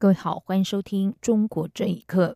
各位好，欢迎收听《中国这一刻》。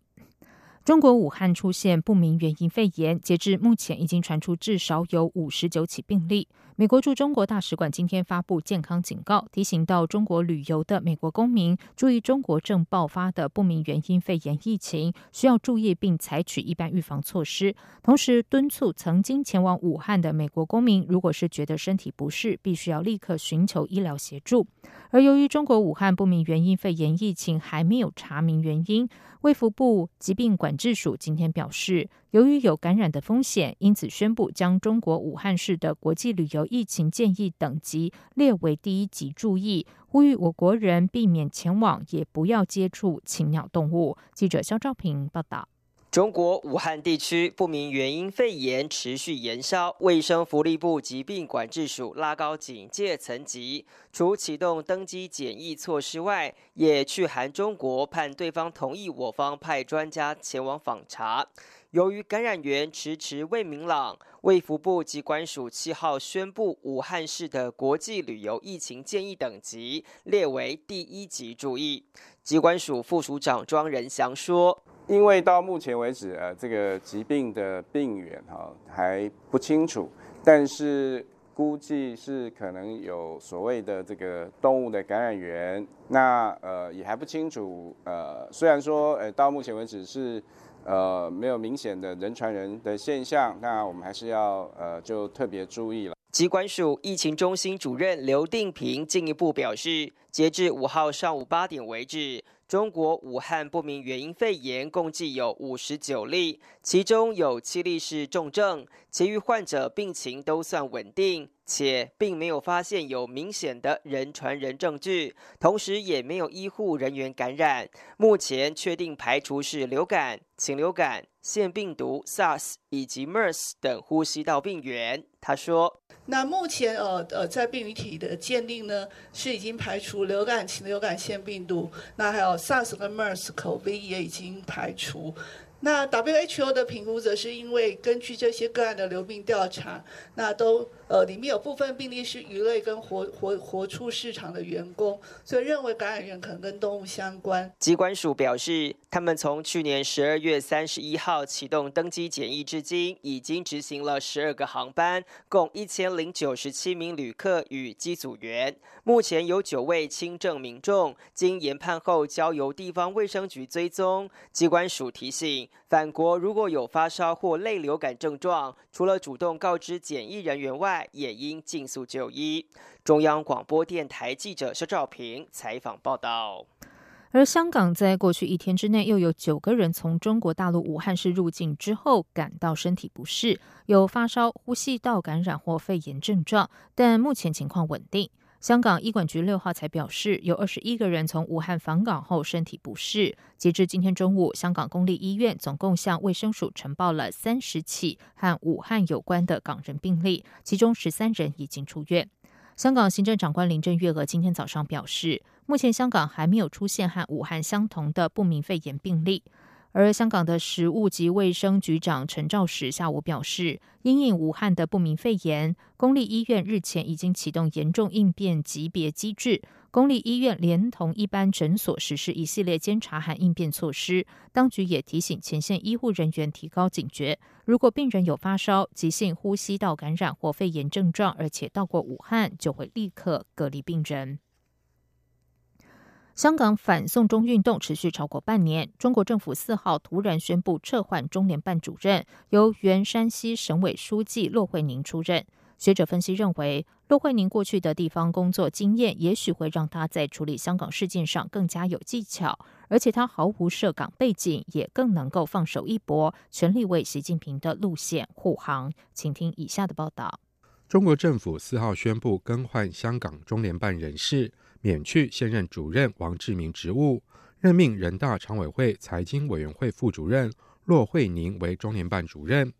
中国武汉出现不明原因肺炎，截至目前已经传出至少有五十九起病例。美国驻中国大使馆今天发布健康警告，提醒到中国旅游的美国公民注意中国正爆发的不明原因肺炎疫情，需要注意并采取一般预防措施。同时敦促曾经前往武汉的美国公民，如果是觉得身体不适，必须要立刻寻求医疗协助。而由于中国武汉不明原因肺炎疫情还没有查明原因，卫福部疾病管制署今天表示，由于有感染的风险，因此宣布将中国武汉市的国际旅游疫情建议等级列为第一级注意，呼吁我国人避免前往，也不要接触禽鸟动物。记者肖兆平报道。中国武汉地区不明原因肺炎持续延烧，卫生福利部疾病管制署拉高警戒层级，除启动登机检疫措施外，也去函中国，盼对方同意我方派专家前往访查。由于感染源迟迟未明朗，卫福部机关署七号宣布，武汉市的国际旅游疫情建议等级列为第一级注意。机关署副署长庄仁祥说。因为到目前为止，呃，这个疾病的病源哈还不清楚，但是估计是可能有所谓的这个动物的感染源，那呃也还不清楚，呃，虽然说呃到目前为止是呃没有明显的人传人的现象，那我们还是要呃就特别注意了。疾管署疫情中心主任刘定平进一步表示，截至五号上午八点为止。中国武汉不明原因肺炎共计有五十九例，其中有七例是重症，其余患者病情都算稳定，且并没有发现有明显的人传人证据，同时也没有医护人员感染。目前确定排除是流感、禽流感、腺病毒、SARS 以及 MERS 等呼吸道病原。他说：“那目前呃呃在病原体的鉴定呢，是已经排除流感、禽流感、腺病毒，那还有 SARS 跟 MERS 口鼻也已经排除。那 WHO 的评估则是因为根据这些个案的流病调查，那都。”呃，里面有部分病例是鱼类跟活活活畜市场的员工，所以认为感染源可能跟动物相关。机关署表示，他们从去年十二月三十一号启动登机检疫至今，已经执行了十二个航班，共一千零九十七名旅客与机组员。目前有九位轻症民众，经研判后交由地方卫生局追踪。机关署提醒，返国如果有发烧或类流感症状，除了主动告知检疫人员外，也应尽速就医。中央广播电台记者肖兆平采访报道。而香港在过去一天之内，又有九个人从中国大陆武汉市入境之后，感到身体不适，有发烧、呼吸道感染或肺炎症状，但目前情况稳定。香港医管局六号才表示，有二十一个人从武汉返港后身体不适。截至今天中午，香港公立医院总共向卫生署呈报了三十起和武汉有关的港人病例，其中十三人已经出院。香港行政长官林郑月娥今天早上表示，目前香港还没有出现和武汉相同的不明肺炎病例。而香港的食物及卫生局长陈肇始下午表示，因应武汉的不明肺炎，公立医院日前已经启动严重应变级别机制。公立医院连同一般诊所实施一系列监察和应变措施。当局也提醒前线医护人员提高警觉，如果病人有发烧、急性呼吸道感染或肺炎症状，而且到过武汉，就会立刻隔离病人。香港反送中运动持续超过半年，中国政府四号突然宣布撤换中联办主任，由原山西省委书记骆惠宁出任。学者分析认为，骆惠宁过去的地方工作经验，也许会让他在处理香港事件上更加有技巧，而且他毫无涉港背景，也更能够放手一搏，全力为习近平的路线护航。请听以下的报道：中国政府四号宣布更换香港中联办人事。免去现任主任王志明职务，任命人大常委会财经委员会副主任骆惠宁为中联办主任。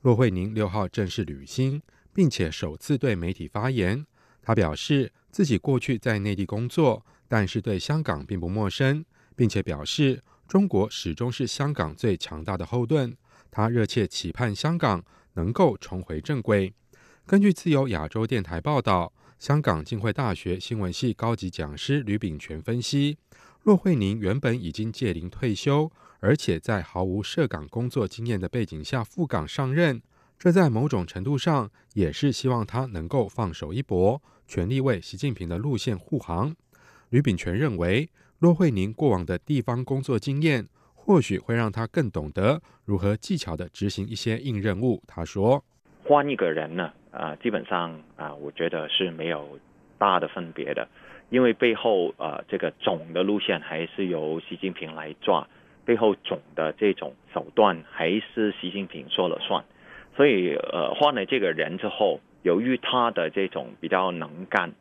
骆惠宁六号正式履新，并且首次对媒体发言。他表示自己过去在内地工作，但是对香港并不陌生，并且表示中国始终是香港最强大的后盾。他热切期盼香港能够重回正轨。根据自由亚洲电台报道，香港浸会大学新闻系高级讲师吕炳全分析，骆惠宁原本已经届龄退休。而且在毫无涉港工作经验的背景下赴港上任，这在某种程度上也是希望他能够放手一搏，全力为习近平的路线护航。吕炳全认为，骆惠宁过往的地方工作经验或许会让他更懂得如何技巧的执行一些硬任务。他说：“换一个人呢，啊，基本上啊，我觉得是没有大的分别的，因为背后啊，这个总的路线还是由习近平来抓。”背后总的这种手段还是习近平说了算，所以呃换了这个人之后，由于他的这种比较能干，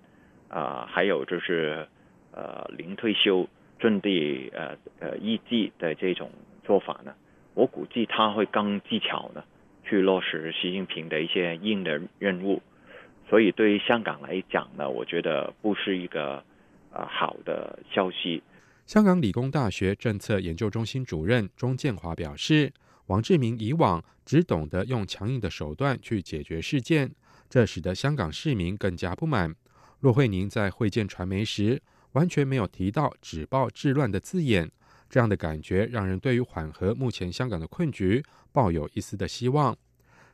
啊还有就是呃零退休阵地呃呃一季的这种做法呢，我估计他会更技巧呢去落实习近平的一些硬的任务，所以对于香港来讲呢，我觉得不是一个呃好的消息。香港理工大学政策研究中心主任钟建华表示，王志明以往只懂得用强硬的手段去解决事件，这使得香港市民更加不满。骆惠宁在会见传媒时，完全没有提到“止暴制乱”的字眼，这样的感觉让人对于缓和目前香港的困局抱有一丝的希望。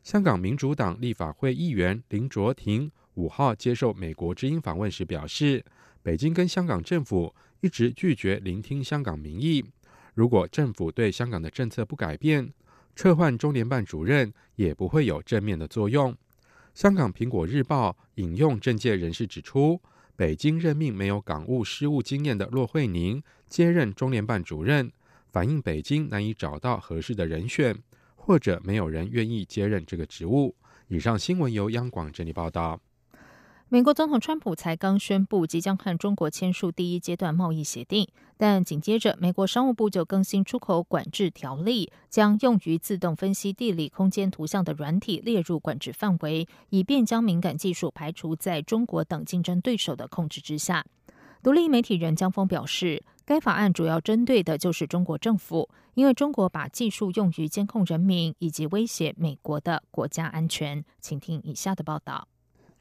香港民主党立法会议员林卓廷五号接受美国之音访问时表示，北京跟香港政府。一直拒绝聆听香港民意。如果政府对香港的政策不改变，撤换中联办主任也不会有正面的作用。香港苹果日报引用政界人士指出，北京任命没有港务失误经验的骆惠宁接任中联办主任，反映北京难以找到合适的人选，或者没有人愿意接任这个职务。以上新闻由央广整理报道。美国总统川普才刚宣布即将和中国签署第一阶段贸易协定，但紧接着美国商务部就更新出口管制条例，将用于自动分析地理空间图像的软体列入管制范围，以便将敏感技术排除在中国等竞争对手的控制之下。独立媒体人江峰表示，该法案主要针对的就是中国政府，因为中国把技术用于监控人民以及威胁美国的国家安全。请听以下的报道。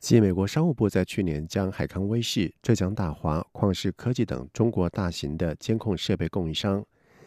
继美国商务部在去年将海康威视、浙江大华、旷视科技等中国大型的监控设备供应商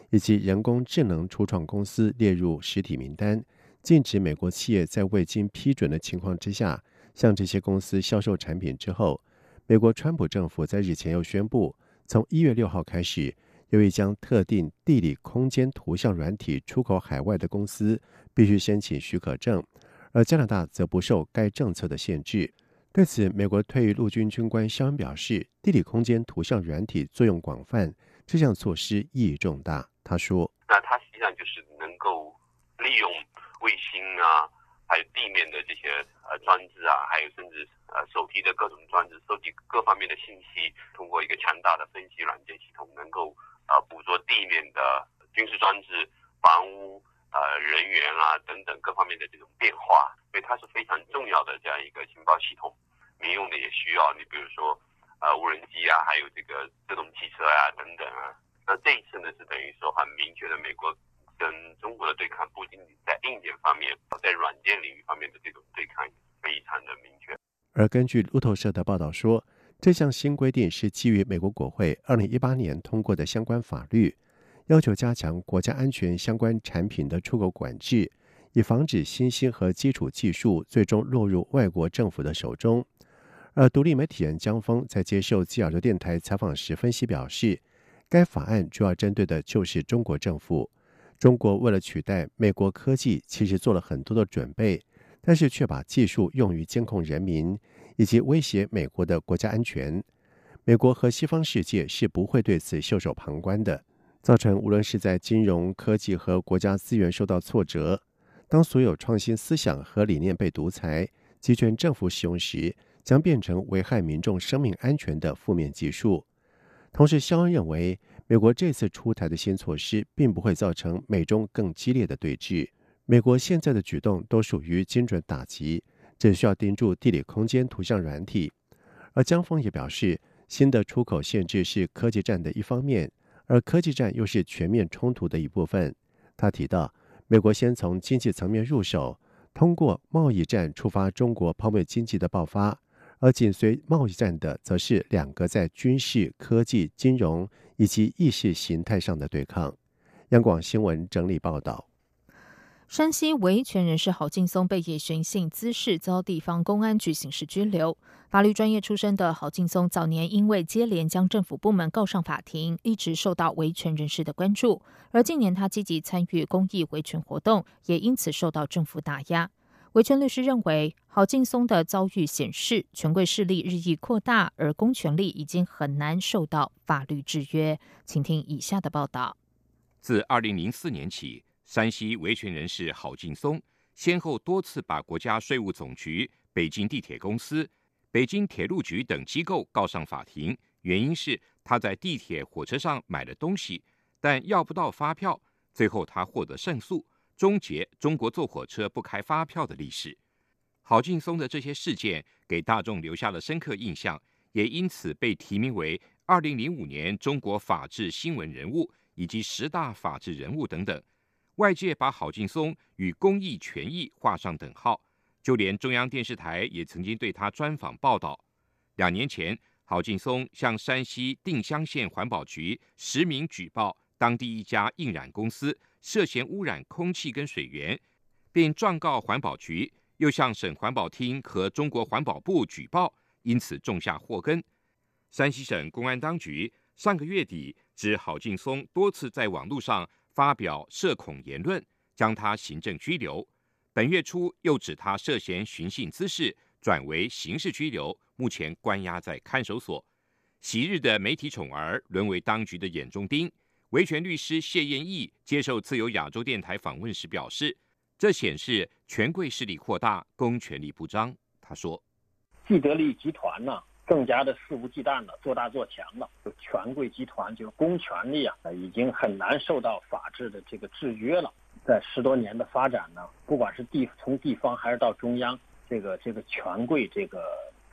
以及人工智能初创公司列入实体名单，禁止美国企业在未经批准的情况之下向这些公司销售产品之后，美国川普政府在日前又宣布，从一月六号开始，由于将特定地理空间图像软体出口海外的公司必须申请许可证，而加拿大则不受该政策的限制。对此，美国退役陆军军官肖恩表示：“地理空间图像软体作用广泛，这项措施意义重大。”他说：“那它实际上就是能够利用卫星啊，还有地面的这些呃装置啊，还有甚至呃手提的各种装置，收集各方面的信息，通过一个强大的分析软件系统，能够呃捕捉地面的军事装置、房屋、呃人员啊等等各方面的这种变化。”所以它是非常重要的这样一个情报系统，民用的也需要。你比如说，呃，无人机啊，还有这个自动汽车啊等等啊。那这一次呢，是等于说很明确的，美国跟中国的对抗，不仅仅在硬件方面，在软件领域方面的这种对抗非常的明确。而根据路透社的报道说，这项新规定是基于美国国会二零一八年通过的相关法律，要求加强国家安全相关产品的出口管制。以防止新兴和基础技术最终落入外国政府的手中。而独立媒体人江峰在接受基尔州电台采访时分析表示，该法案主要针对的就是中国政府。中国为了取代美国科技，其实做了很多的准备，但是却把技术用于监控人民以及威胁美国的国家安全。美国和西方世界是不会对此袖手旁观的，造成无论是在金融科技和国家资源受到挫折。当所有创新思想和理念被独裁、集权政府使用时，将变成危害民众生命安全的负面技术。同时，肖恩认为，美国这次出台的新措施并不会造成美中更激烈的对峙。美国现在的举动都属于精准打击，只需要盯住地理空间图像软体。而江峰也表示，新的出口限制是科技战的一方面，而科技战又是全面冲突的一部分。他提到，美国先从经济层面入手，通过贸易战触发中国泡沫经济的爆发，而紧随贸易战的，则是两个在军事、科技、金融以及意识形态上的对抗。央广新闻整理报道。山西维权人士郝劲松被以寻衅滋事遭地方公安局刑事拘留。法律专业出身的郝劲松早年因为接连将政府部门告上法庭，一直受到维权人士的关注。而近年他积极参与公益维权活动，也因此受到政府打压。维权律师认为，郝劲松的遭遇显示，权贵势力日益扩大，而公权力已经很难受到法律制约。请听以下的报道：自二零零四年起。山西维权人士郝劲松先后多次把国家税务总局、北京地铁公司、北京铁路局等机构告上法庭，原因是他在地铁、火车上买了东西，但要不到发票，最后他获得胜诉，终结中国坐火车不开发票的历史。郝劲松的这些事件给大众留下了深刻印象，也因此被提名为二零零五年中国法治新闻人物以及十大法治人物等等。外界把郝劲松与公益权益画上等号，就连中央电视台也曾经对他专访报道。两年前，郝劲松向山西定襄县环保局实名举报当地一家印染公司涉嫌污染空气跟水源，并状告环保局，又向省环保厅和中国环保部举报，因此种下祸根。山西省公安当局上个月底指郝劲松多次在网络上。发表涉恐言论，将他行政拘留。本月初又指他涉嫌寻衅滋事，转为刑事拘留，目前关押在看守所。昔日的媒体宠儿沦为当局的眼中钉。维权律师谢燕义接受自由亚洲电台访问时表示，这显示权贵势力扩大，公权力不彰。他说：“既得利益集团呢？”更加的肆无忌惮了，做大做强了。就权贵集团，就是公权力啊，已经很难受到法治的这个制约了。在十多年的发展呢，不管是地从地方还是到中央，这个这个权贵这个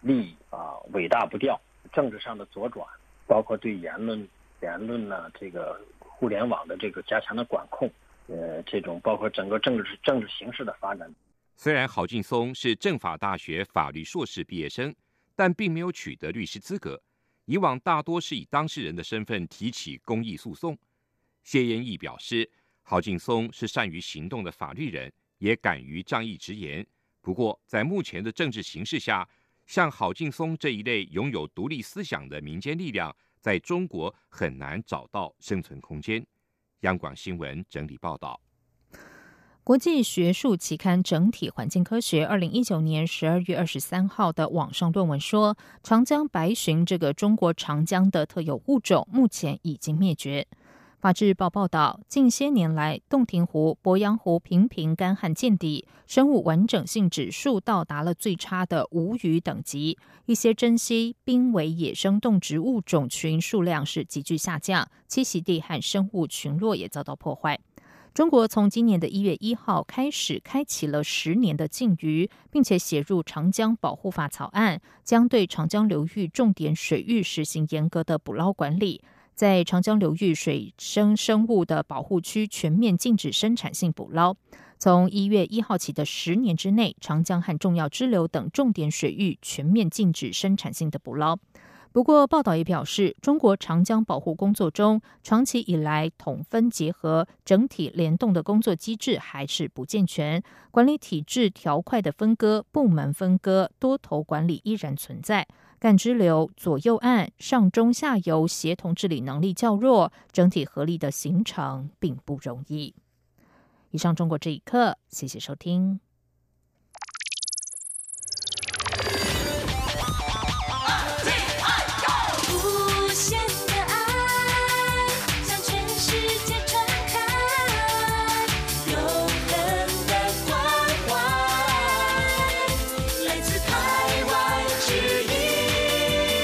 利益啊，伟大不掉。政治上的左转，包括对言论言论呢，这个互联网的这个加强的管控，呃，这种包括整个政治政治形势的发展。虽然郝劲松是政法大学法律硕士毕业生。但并没有取得律师资格，以往大多是以当事人的身份提起公益诉讼。谢延义表示，郝劲松是善于行动的法律人，也敢于仗义直言。不过，在目前的政治形势下，像郝劲松这一类拥有独立思想的民间力量，在中国很难找到生存空间。央广新闻整理报道。国际学术期刊《整体环境科学》二零一九年十二月二十三号的网上论文说，长江白鲟这个中国长江的特有物种目前已经灭绝。法制报报道，近些年来，洞庭湖、鄱阳湖频频干旱见底，生物完整性指数到达了最差的无语等级，一些珍稀濒危野生动植物种群数量是急剧下降，栖息地和生物群落也遭到破坏。中国从今年的一月一号开始，开启了十年的禁渔，并且写入《长江保护法》草案，将对长江流域重点水域实行严格的捕捞管理，在长江流域水生生物的保护区全面禁止生产性捕捞。从一月一号起的十年之内，长江和重要支流等重点水域全面禁止生产性的捕捞。不过，报道也表示，中国长江保护工作中长期以来统分结合、整体联动的工作机制还是不健全，管理体制条块的分割、部门分割、多头管理依然存在，干支流、左右岸、上中下游协同治理能力较弱，整体合力的形成并不容易。以上，中国这一刻，谢谢收听。